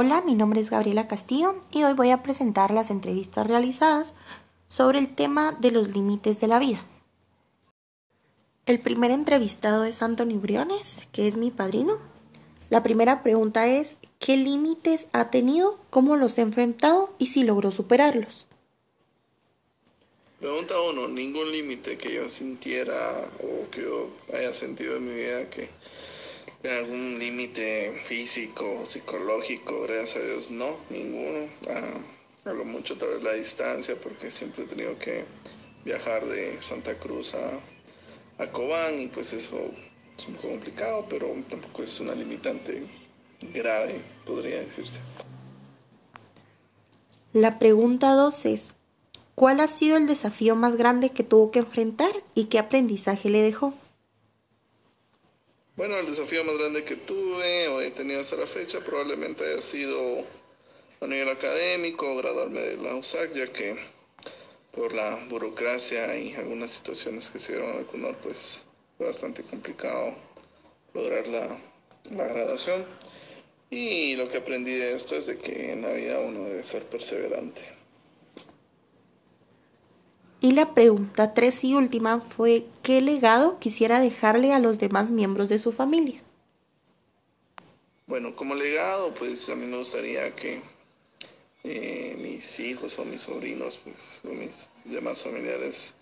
Hola, mi nombre es Gabriela Castillo y hoy voy a presentar las entrevistas realizadas sobre el tema de los límites de la vida. El primer entrevistado es Anthony Briones, que es mi padrino. La primera pregunta es, ¿qué límites ha tenido, cómo los ha enfrentado y si logró superarlos? Pregunta uno, ningún límite que yo sintiera o que yo haya sentido en mi vida que algún límite físico psicológico, gracias a Dios no, ninguno. Ah, hablo mucho tal vez la distancia porque siempre he tenido que viajar de Santa Cruz a, a Cobán y pues eso es un poco complicado, pero tampoco es una limitante grave, podría decirse. La pregunta dos es, ¿Cuál ha sido el desafío más grande que tuvo que enfrentar y qué aprendizaje le dejó? Bueno, el desafío más grande que tuve o he tenido hasta la fecha probablemente haya sido a nivel académico, graduarme de la USAC, ya que por la burocracia y algunas situaciones que se dieron en el pues fue bastante complicado lograr la, la graduación. Y lo que aprendí de esto es de que en la vida uno debe ser perseverante. Y la pregunta tres y última fue ¿qué legado quisiera dejarle a los demás miembros de su familia? Bueno, como legado, pues a mí me gustaría que eh, mis hijos o mis sobrinos, pues, o mis demás familiares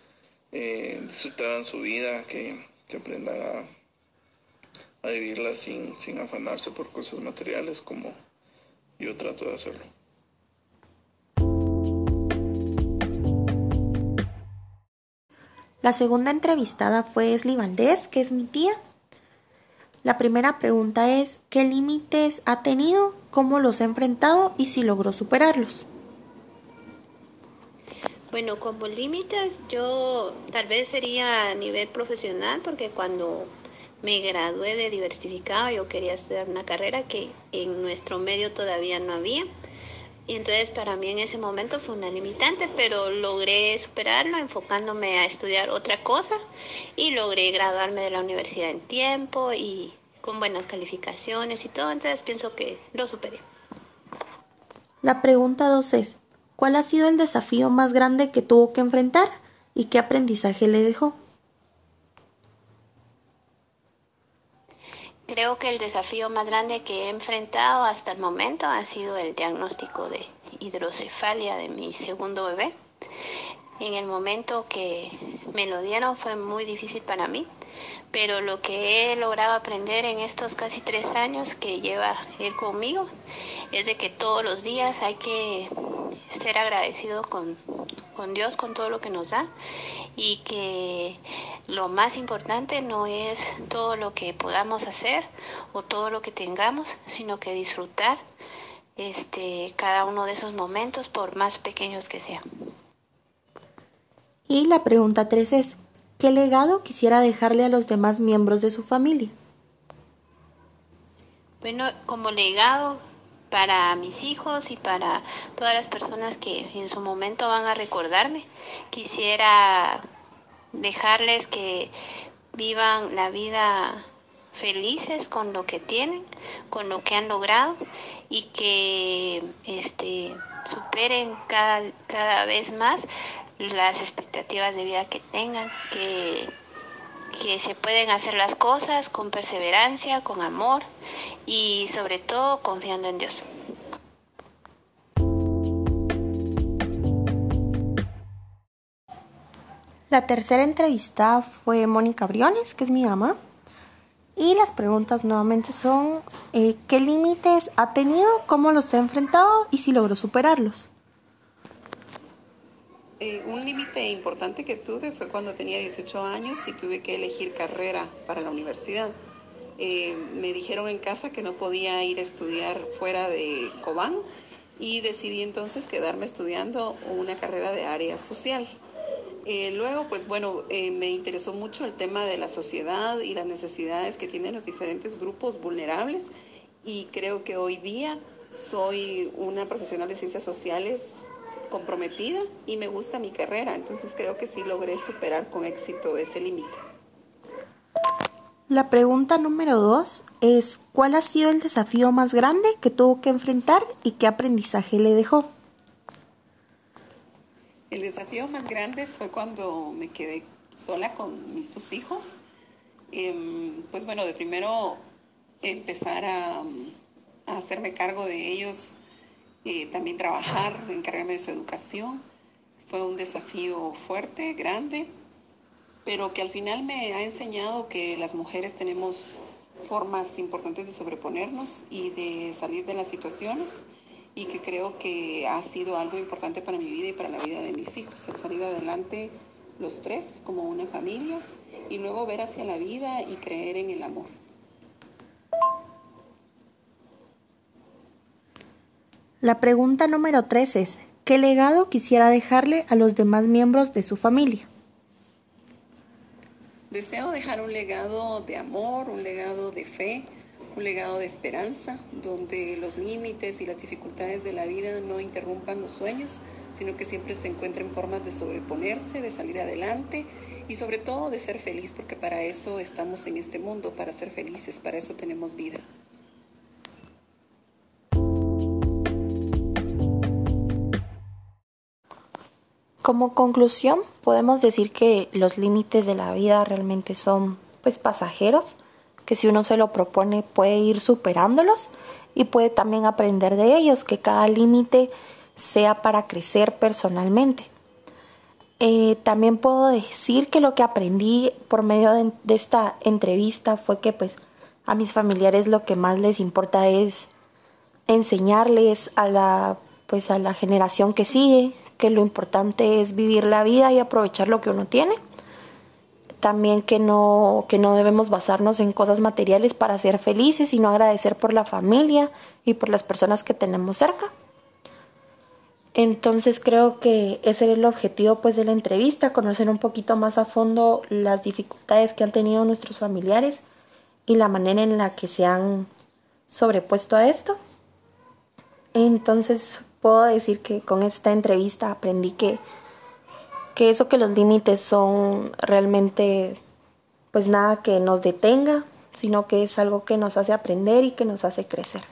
eh, disfrutaran su vida, que, aprendan a, a vivirla sin, sin afanarse por cosas materiales como yo trato de hacerlo. La segunda entrevistada fue Esli Valdés, que es mi tía. La primera pregunta es, ¿qué límites ha tenido, cómo los ha enfrentado y si logró superarlos? Bueno, como límites yo tal vez sería a nivel profesional porque cuando me gradué de diversificado yo quería estudiar una carrera que en nuestro medio todavía no había. Y entonces para mí en ese momento fue una limitante, pero logré superarlo enfocándome a estudiar otra cosa y logré graduarme de la universidad en tiempo y con buenas calificaciones y todo, entonces pienso que lo superé. La pregunta dos es, ¿cuál ha sido el desafío más grande que tuvo que enfrentar y qué aprendizaje le dejó? Creo que el desafío más grande que he enfrentado hasta el momento ha sido el diagnóstico de hidrocefalia de mi segundo bebé. En el momento que me lo dieron fue muy difícil para mí, pero lo que he logrado aprender en estos casi tres años que lleva él conmigo es de que todos los días hay que ser agradecido con, con Dios, con todo lo que nos da y que lo más importante no es todo lo que podamos hacer o todo lo que tengamos, sino que disfrutar este cada uno de esos momentos por más pequeños que sean. Y la pregunta tres es, ¿qué legado quisiera dejarle a los demás miembros de su familia? Bueno, como legado para mis hijos y para todas las personas que en su momento van a recordarme. Quisiera dejarles que vivan la vida felices con lo que tienen, con lo que han logrado y que este superen cada, cada vez más las expectativas de vida que tengan, que, que se pueden hacer las cosas con perseverancia, con amor y sobre todo confiando en Dios. La tercera entrevista fue Mónica Briones, que es mi mamá. Y las preguntas nuevamente son, eh, ¿qué límites ha tenido, cómo los ha enfrentado y si logró superarlos? Eh, un límite importante que tuve fue cuando tenía 18 años y tuve que elegir carrera para la universidad. Eh, me dijeron en casa que no podía ir a estudiar fuera de Cobán y decidí entonces quedarme estudiando una carrera de área social. Eh, luego, pues bueno, eh, me interesó mucho el tema de la sociedad y las necesidades que tienen los diferentes grupos vulnerables y creo que hoy día soy una profesional de ciencias sociales comprometida y me gusta mi carrera, entonces creo que sí logré superar con éxito ese límite. La pregunta número dos es ¿cuál ha sido el desafío más grande que tuvo que enfrentar y qué aprendizaje le dejó? El desafío más grande fue cuando me quedé sola con mis dos hijos. Em, pues bueno, de primero empezar a, hacerme cargo de ellos, eh, también trabajar, encargarme de su educación. Fue un desafío fuerte, grande, pero que al final me ha enseñado que las mujeres tenemos formas importantes de sobreponernos y de salir de las situaciones y que creo que ha sido algo importante para mi vida y para la vida de mis hijos, el salir adelante los tres como una familia y luego ver hacia la vida y creer en el amor. La pregunta número tres es, ¿qué legado quisiera dejarle a los demás miembros de su familia? Deseo dejar un legado de amor, un legado de fe, un legado de esperanza, donde los límites y las dificultades de la vida no interrumpan los sueños, sino que siempre se encuentren formas de sobreponerse, de salir adelante y sobre todo de ser feliz, porque para eso estamos en este mundo, para ser felices, para eso tenemos vida. Como conclusión, podemos decir que los límites de la vida realmente son pues pasajeros que si uno se lo propone puede ir superándolos y puede también aprender de ellos, que cada límite sea para crecer personalmente. Eh, también puedo decir que lo que aprendí por medio de, de, esta entrevista fue que pues a mis familiares lo que más les importa es enseñarles a la pues a la generación que sigue que lo importante es vivir la vida y aprovechar lo que uno tiene también que no, que no debemos basarnos en cosas materiales para ser felices, sino agradecer por la familia y por las personas que tenemos cerca. Entonces creo que ese era el objetivo pues de la entrevista, conocer un poquito más a fondo las dificultades que han tenido nuestros familiares y la manera en la que se han sobrepuesto a esto. Entonces puedo decir que con esta entrevista aprendí que que eso que los límites son realmente pues nada que nos detenga, sino que es algo que nos hace aprender y que nos hace crecer.